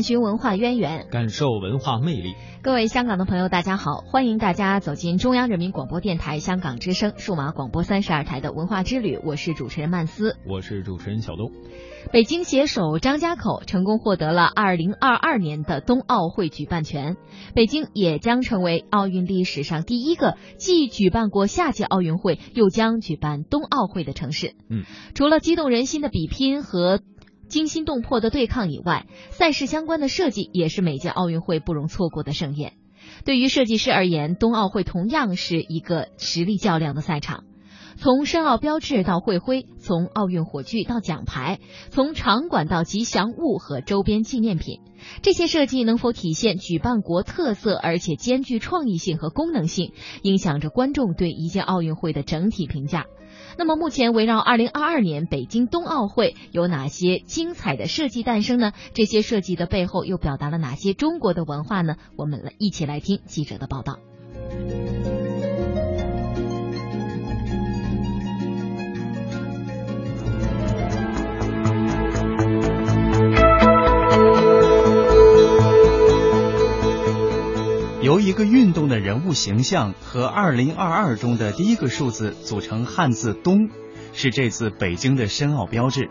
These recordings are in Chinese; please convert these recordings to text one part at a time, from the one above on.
探寻文化渊源，感受文化魅力。各位香港的朋友，大家好，欢迎大家走进中央人民广播电台香港之声数码广播三十二台的文化之旅。我是主持人曼斯，我是主持人小东。北京携手张家口成功获得了二零二二年的冬奥会举办权，北京也将成为奥运历史上第一个既举办过夏季奥运会又将举办冬奥会的城市。嗯，除了激动人心的比拼和。惊心动魄的对抗以外，赛事相关的设计也是每届奥运会不容错过的盛宴。对于设计师而言，冬奥会同样是一个实力较量的赛场。从申奥标志到会徽，从奥运火炬到奖牌，从场馆到吉祥物和周边纪念品，这些设计能否体现举办国特色，而且兼具创意性和功能性，影响着观众对一届奥运会的整体评价。那么，目前围绕二零二二年北京冬奥会有哪些精彩的设计诞生呢？这些设计的背后又表达了哪些中国的文化呢？我们来一起来听记者的报道。由一个运动的人物形象和二零二二中的第一个数字组成汉字“冬”，是这次北京的申奥标志。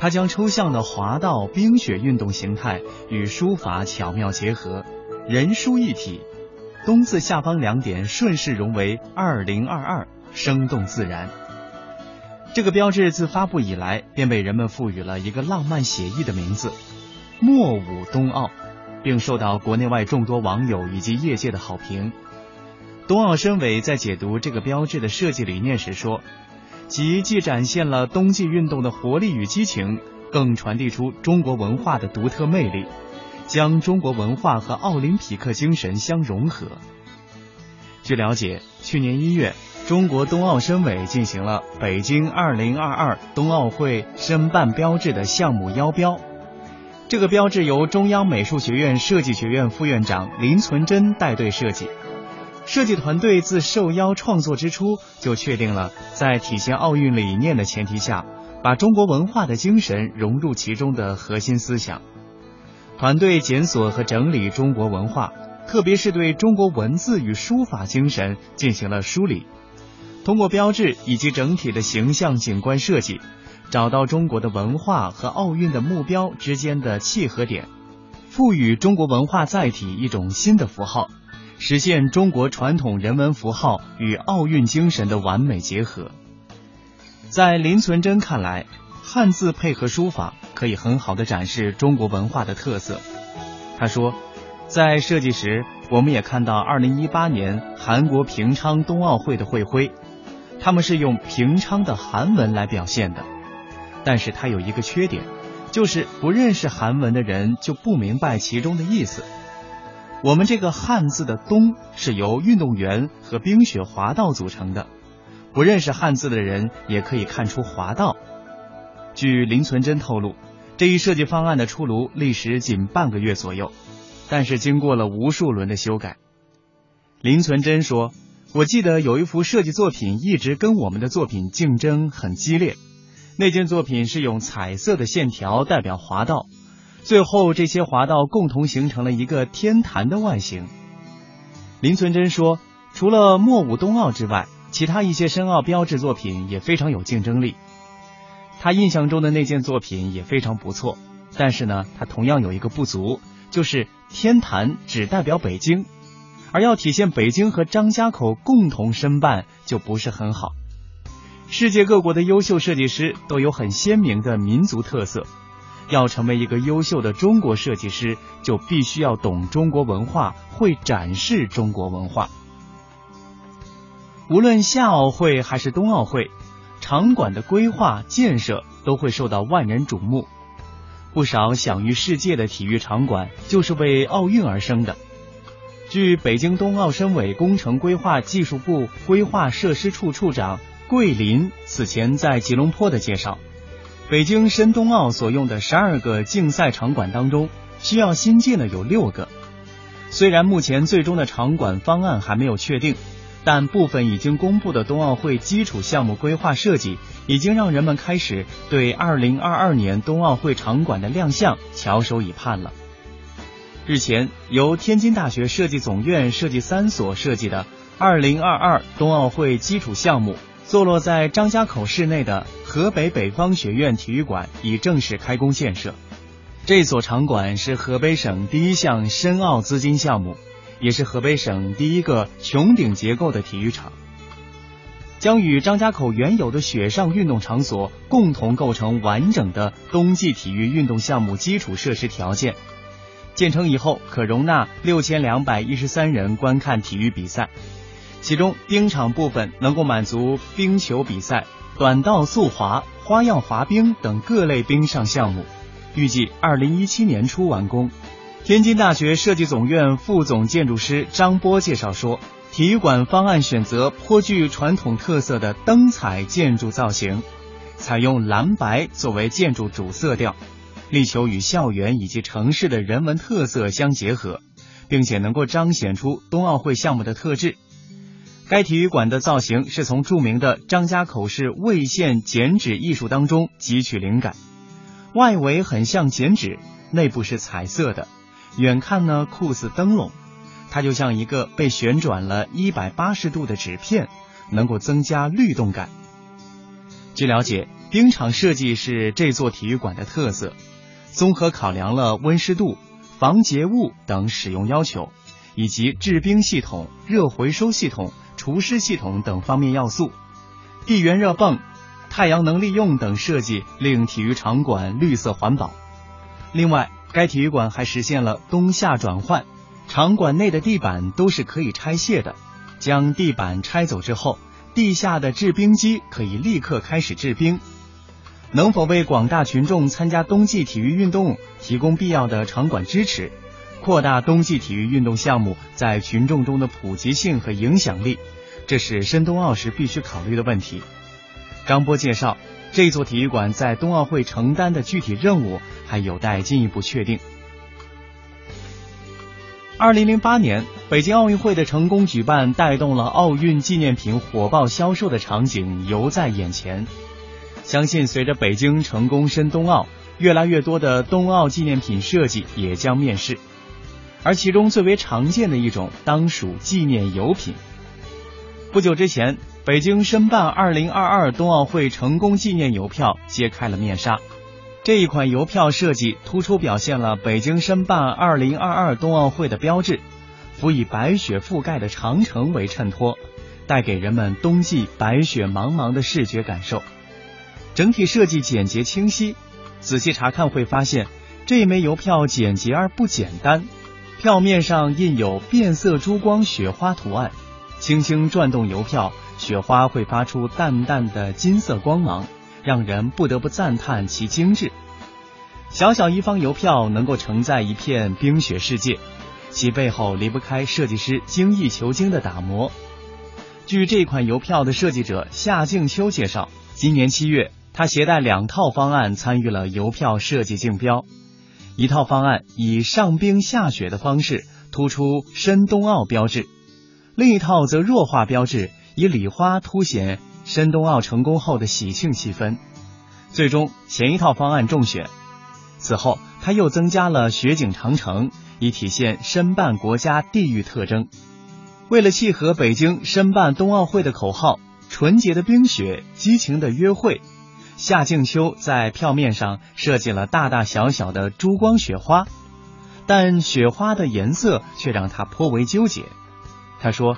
它将抽象的滑道、冰雪运动形态与书法巧妙结合，人书一体。冬字下方两点顺势融为二零二二，生动自然。这个标志自发布以来，便被人们赋予了一个浪漫写意的名字——莫武冬奥。并受到国内外众多网友以及业界的好评。冬奥申委在解读这个标志的设计理念时说：“其既展现了冬季运动的活力与激情，更传递出中国文化的独特魅力，将中国文化和奥林匹克精神相融合。”据了解，去年一月，中国冬奥申委进行了北京2022冬奥会申办标志的项目邀标。这个标志由中央美术学院设计学院副院长林存真带队设计，设计团队自受邀创作之初就确定了在体现奥运理念的前提下，把中国文化的精神融入其中的核心思想。团队检索和整理中国文化，特别是对中国文字与书法精神进行了梳理，通过标志以及整体的形象景观设计。找到中国的文化和奥运的目标之间的契合点，赋予中国文化载体一种新的符号，实现中国传统人文符号与奥运精神的完美结合。在林存真看来，汉字配合书法可以很好的展示中国文化的特色。他说，在设计时，我们也看到2018年韩国平昌冬奥会的会徽，他们是用平昌的韩文来表现的。但是它有一个缺点，就是不认识韩文的人就不明白其中的意思。我们这个汉字的“冬”是由运动员和冰雪滑道组成的，不认识汉字的人也可以看出滑道。据林存真透露，这一设计方案的出炉历时仅半个月左右，但是经过了无数轮的修改。林存真说：“我记得有一幅设计作品一直跟我们的作品竞争很激烈。”那件作品是用彩色的线条代表滑道，最后这些滑道共同形成了一个天坛的外形。林存真说，除了莫武冬奥之外，其他一些申奥标志作品也非常有竞争力。他印象中的那件作品也非常不错，但是呢，他同样有一个不足，就是天坛只代表北京，而要体现北京和张家口共同申办就不是很好。世界各国的优秀设计师都有很鲜明的民族特色，要成为一个优秀的中国设计师，就必须要懂中国文化，会展示中国文化。无论夏奥会还是冬奥会，场馆的规划建设都会受到万人瞩目。不少享誉世界的体育场馆就是为奥运而生的。据北京冬奥申委工程规划技术部规划设施处处长。桂林此前在吉隆坡的介绍，北京申冬奥所用的十二个竞赛场馆当中，需要新建的有六个。虽然目前最终的场馆方案还没有确定，但部分已经公布的冬奥会基础项目规划设计，已经让人们开始对二零二二年冬奥会场馆的亮相翘首以盼了。日前，由天津大学设计总院设计三所设计的2022冬奥会基础项目，坐落在张家口市内的河北北方学院体育馆已正式开工建设。这所场馆是河北省第一项申奥资金项目，也是河北省第一个穹顶结构的体育场，将与张家口原有的雪上运动场所共同构成完整的冬季体育运动项目基础设施条件。建成以后，可容纳六千两百一十三人观看体育比赛，其中冰场部分能够满足冰球比赛、短道速滑、花样滑冰等各类冰上项目。预计二零一七年初完工。天津大学设计总院副总建筑师张波介绍说，体育馆方案选择颇具传统特色的灯彩建筑造型，采用蓝白作为建筑主色调。力求与校园以及城市的人文特色相结合，并且能够彰显出冬奥会项目的特质。该体育馆的造型是从著名的张家口市魏县剪纸艺术当中汲取灵感，外围很像剪纸，内部是彩色的，远看呢酷似灯笼，它就像一个被旋转了一百八十度的纸片，能够增加律动感。据了解，冰场设计是这座体育馆的特色。综合考量了温湿度、防结物等使用要求，以及制冰系统、热回收系统、除湿系统等方面要素，地源热泵、太阳能利用等设计令体育场馆绿色环保。另外，该体育馆还实现了冬夏转换，场馆内的地板都是可以拆卸的。将地板拆走之后，地下的制冰机可以立刻开始制冰。能否为广大群众参加冬季体育运动提供必要的场馆支持，扩大冬季体育运动项目在群众中的普及性和影响力，这是申冬奥时必须考虑的问题。张波介绍，这座体育馆在冬奥会承担的具体任务还有待进一步确定。二零零八年北京奥运会的成功举办，带动了奥运纪念品火爆销售的场景犹在眼前。相信随着北京成功申冬奥，越来越多的冬奥纪念品设计也将面世，而其中最为常见的一种当属纪念邮品。不久之前，北京申办2022冬奥会成功纪念邮票揭开了面纱。这一款邮票设计突出表现了北京申办2022冬奥会的标志，辅以白雪覆盖的长城为衬托，带给人们冬季白雪茫茫的视觉感受。整体设计简洁清晰，仔细查看会发现这一枚邮票简洁而不简单。票面上印有变色珠光雪花图案，轻轻转动邮票，雪花会发出淡淡的金色光芒，让人不得不赞叹其精致。小小一方邮票能够承载一片冰雪世界，其背后离不开设计师精益求精的打磨。据这款邮票的设计者夏静秋介绍，今年七月。他携带两套方案参与了邮票设计竞标，一套方案以上冰下雪的方式突出申冬奥标志，另一套则弱化标志，以礼花凸显申冬奥成功后的喜庆气氛。最终，前一套方案中选。此后，他又增加了雪景长城，以体现申办国家地域特征。为了契合北京申办冬奥会的口号“纯洁的冰雪，激情的约会”。夏静秋在票面上设计了大大小小的珠光雪花，但雪花的颜色却让他颇为纠结。他说：“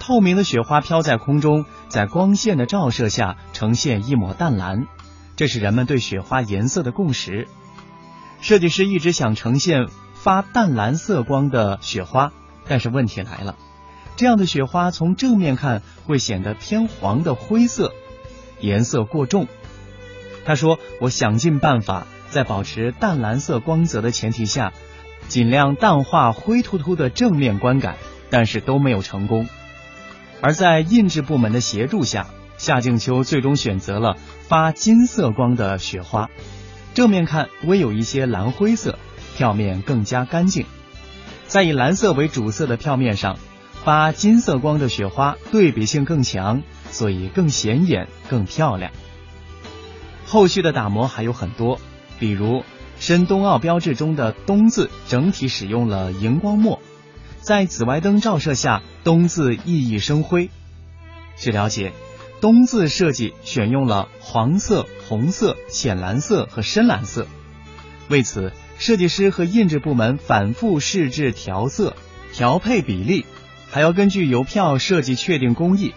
透明的雪花飘在空中，在光线的照射下呈现一抹淡蓝，这是人们对雪花颜色的共识。设计师一直想呈现发淡蓝色光的雪花，但是问题来了，这样的雪花从正面看会显得偏黄的灰色，颜色过重。”他说：“我想尽办法，在保持淡蓝色光泽的前提下，尽量淡化灰突突的正面观感，但是都没有成功。而在印制部门的协助下，夏静秋最终选择了发金色光的雪花，正面看微有一些蓝灰色，票面更加干净。在以蓝色为主色的票面上，发金色光的雪花对比性更强，所以更显眼、更漂亮。”后续的打磨还有很多，比如申冬奥标志中的“冬”字整体使用了荧光墨，在紫外灯照射下，“冬”字熠熠生辉。据了解，“冬”字设计选用了黄色、红色、浅蓝色和深蓝色，为此，设计师和印制部门反复试制调色、调配比例，还要根据邮票设计确定工艺。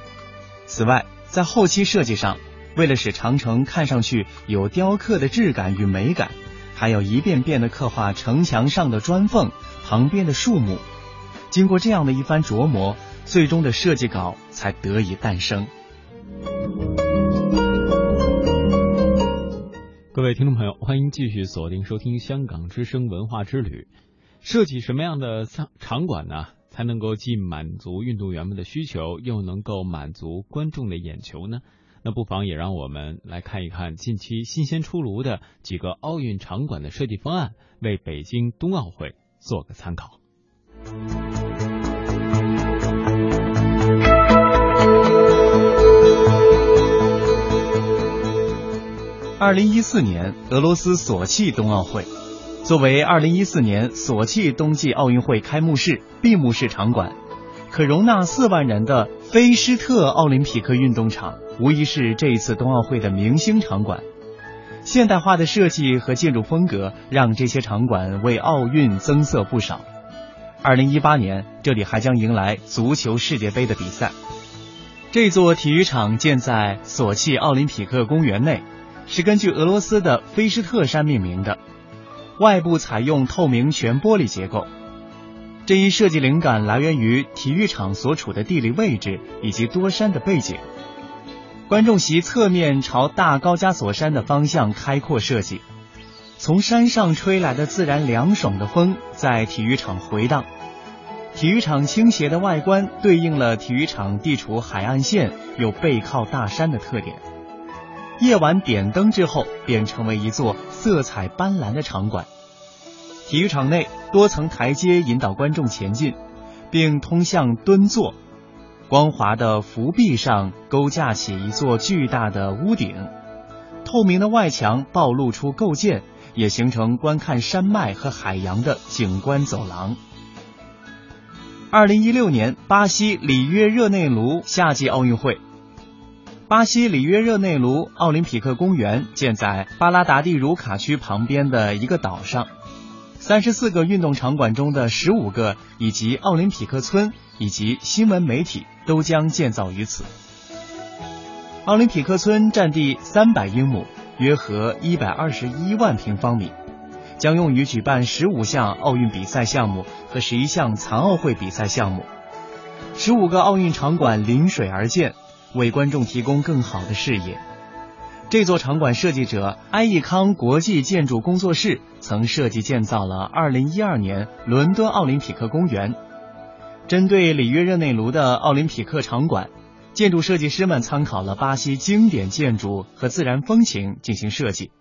此外，在后期设计上，为了使长城看上去有雕刻的质感与美感。还要一遍遍的刻画城墙上的砖缝、旁边的树木。经过这样的一番琢磨，最终的设计稿才得以诞生。各位听众朋友，欢迎继续锁定收听《香港之声文化之旅》。设计什么样的场场馆呢，才能够既满足运动员们的需求，又能够满足观众的眼球呢？那不妨也让我们来看一看近期新鲜出炉的几个奥运场馆的设计方案，为北京冬奥会做个参考。二零一四年俄罗斯索契冬奥会，作为二零一四年索契冬季奥运会开幕式闭幕式场馆。可容纳四万人的菲施特奥林匹克运动场，无疑是这一次冬奥会的明星场馆。现代化的设计和建筑风格，让这些场馆为奥运增色不少。二零一八年，这里还将迎来足球世界杯的比赛。这座体育场建在索契奥林匹克公园内，是根据俄罗斯的菲斯特山命名的，外部采用透明全玻璃结构。这一设计灵感来源于体育场所处的地理位置以及多山的背景。观众席侧面朝大高加索山的方向开阔设计，从山上吹来的自然凉爽的风在体育场回荡。体育场倾斜的外观对应了体育场地处海岸线又背靠大山的特点。夜晚点灯之后，便成为一座色彩斑斓的场馆。体育场内多层台阶引导观众前进，并通向蹲坐。光滑的浮壁上勾架起一座巨大的屋顶，透明的外墙暴露出构件，也形成观看山脉和海洋的景观走廊。二零一六年巴西里约热内卢夏季奥运会，巴西里约热内卢奥林匹克公园建在巴拉达蒂茹卡区旁边的一个岛上。三十四个运动场馆中的十五个，以及奥林匹克村以及新闻媒体都将建造于此。奥林匹克村占地三百英亩，约合一百二十一万平方米，将用于举办十五项奥运比赛项目和十一项残奥会比赛项目。十五个奥运场馆临水而建，为观众提供更好的视野。这座场馆设计者埃义康国际建筑工作室曾设计建造了2012年伦敦奥林匹克公园。针对里约热内卢的奥林匹克场馆，建筑设计师们参考了巴西经典建筑和自然风情进行设计，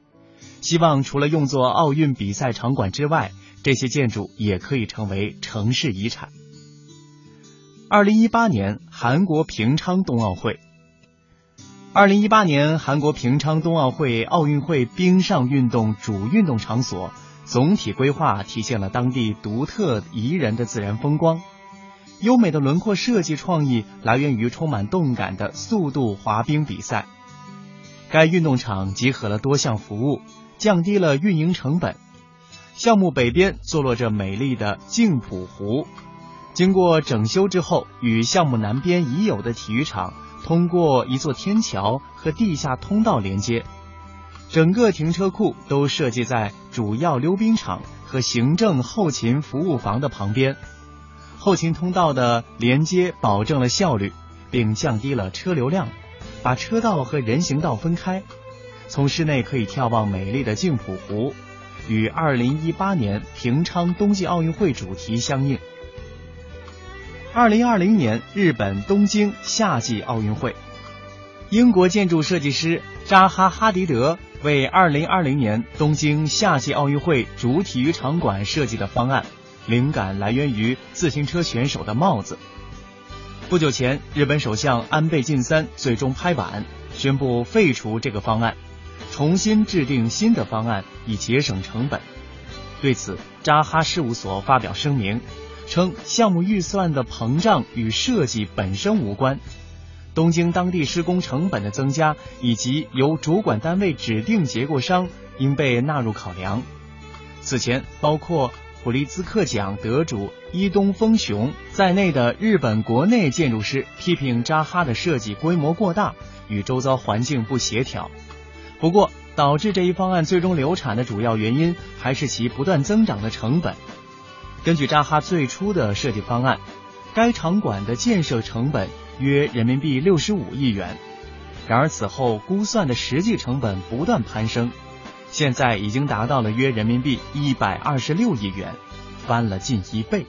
希望除了用作奥运比赛场馆之外，这些建筑也可以成为城市遗产。2018年韩国平昌冬奥会。二零一八年韩国平昌冬奥会奥运会冰上运动主运动场所总体规划体现了当地独特宜人的自然风光，优美的轮廓设计创意来源于充满动感的速度滑冰比赛。该运动场集合了多项服务，降低了运营成本。项目北边坐落着美丽的镜浦湖，经过整修之后，与项目南边已有的体育场。通过一座天桥和地下通道连接，整个停车库都设计在主要溜冰场和行政后勤服务房的旁边。后勤通道的连接保证了效率，并降低了车流量，把车道和人行道分开。从室内可以眺望美丽的镜浦湖，与2018年平昌冬季奥运会主题相应。二零二零年日本东京夏季奥运会，英国建筑设计师扎哈·哈迪德为二零二零年东京夏季奥运会主体育场馆设计的方案，灵感来源于自行车选手的帽子。不久前，日本首相安倍晋三最终拍板宣布废除这个方案，重。新制定新的方案，以节省成本。对此，扎哈事务所发表声明，称项目预算的膨胀与设计本身无关。东京当地施工成本的增加，以及由主管单位指定结构商，应被纳入考量。此前，包括普利兹克奖得主伊东丰雄在内的日本国内建筑师批评扎哈的设计规模过大，与周遭环境不协调。不过，导致这一方案最终流产的主要原因，还是其不断增长的成本。根据扎哈最初的设计方案，该场馆的建设成本。约人民币六十五亿元，然而此后估算的实际成本不断攀升，现在已经达到了约人民币一百二十六亿元，翻了近一倍。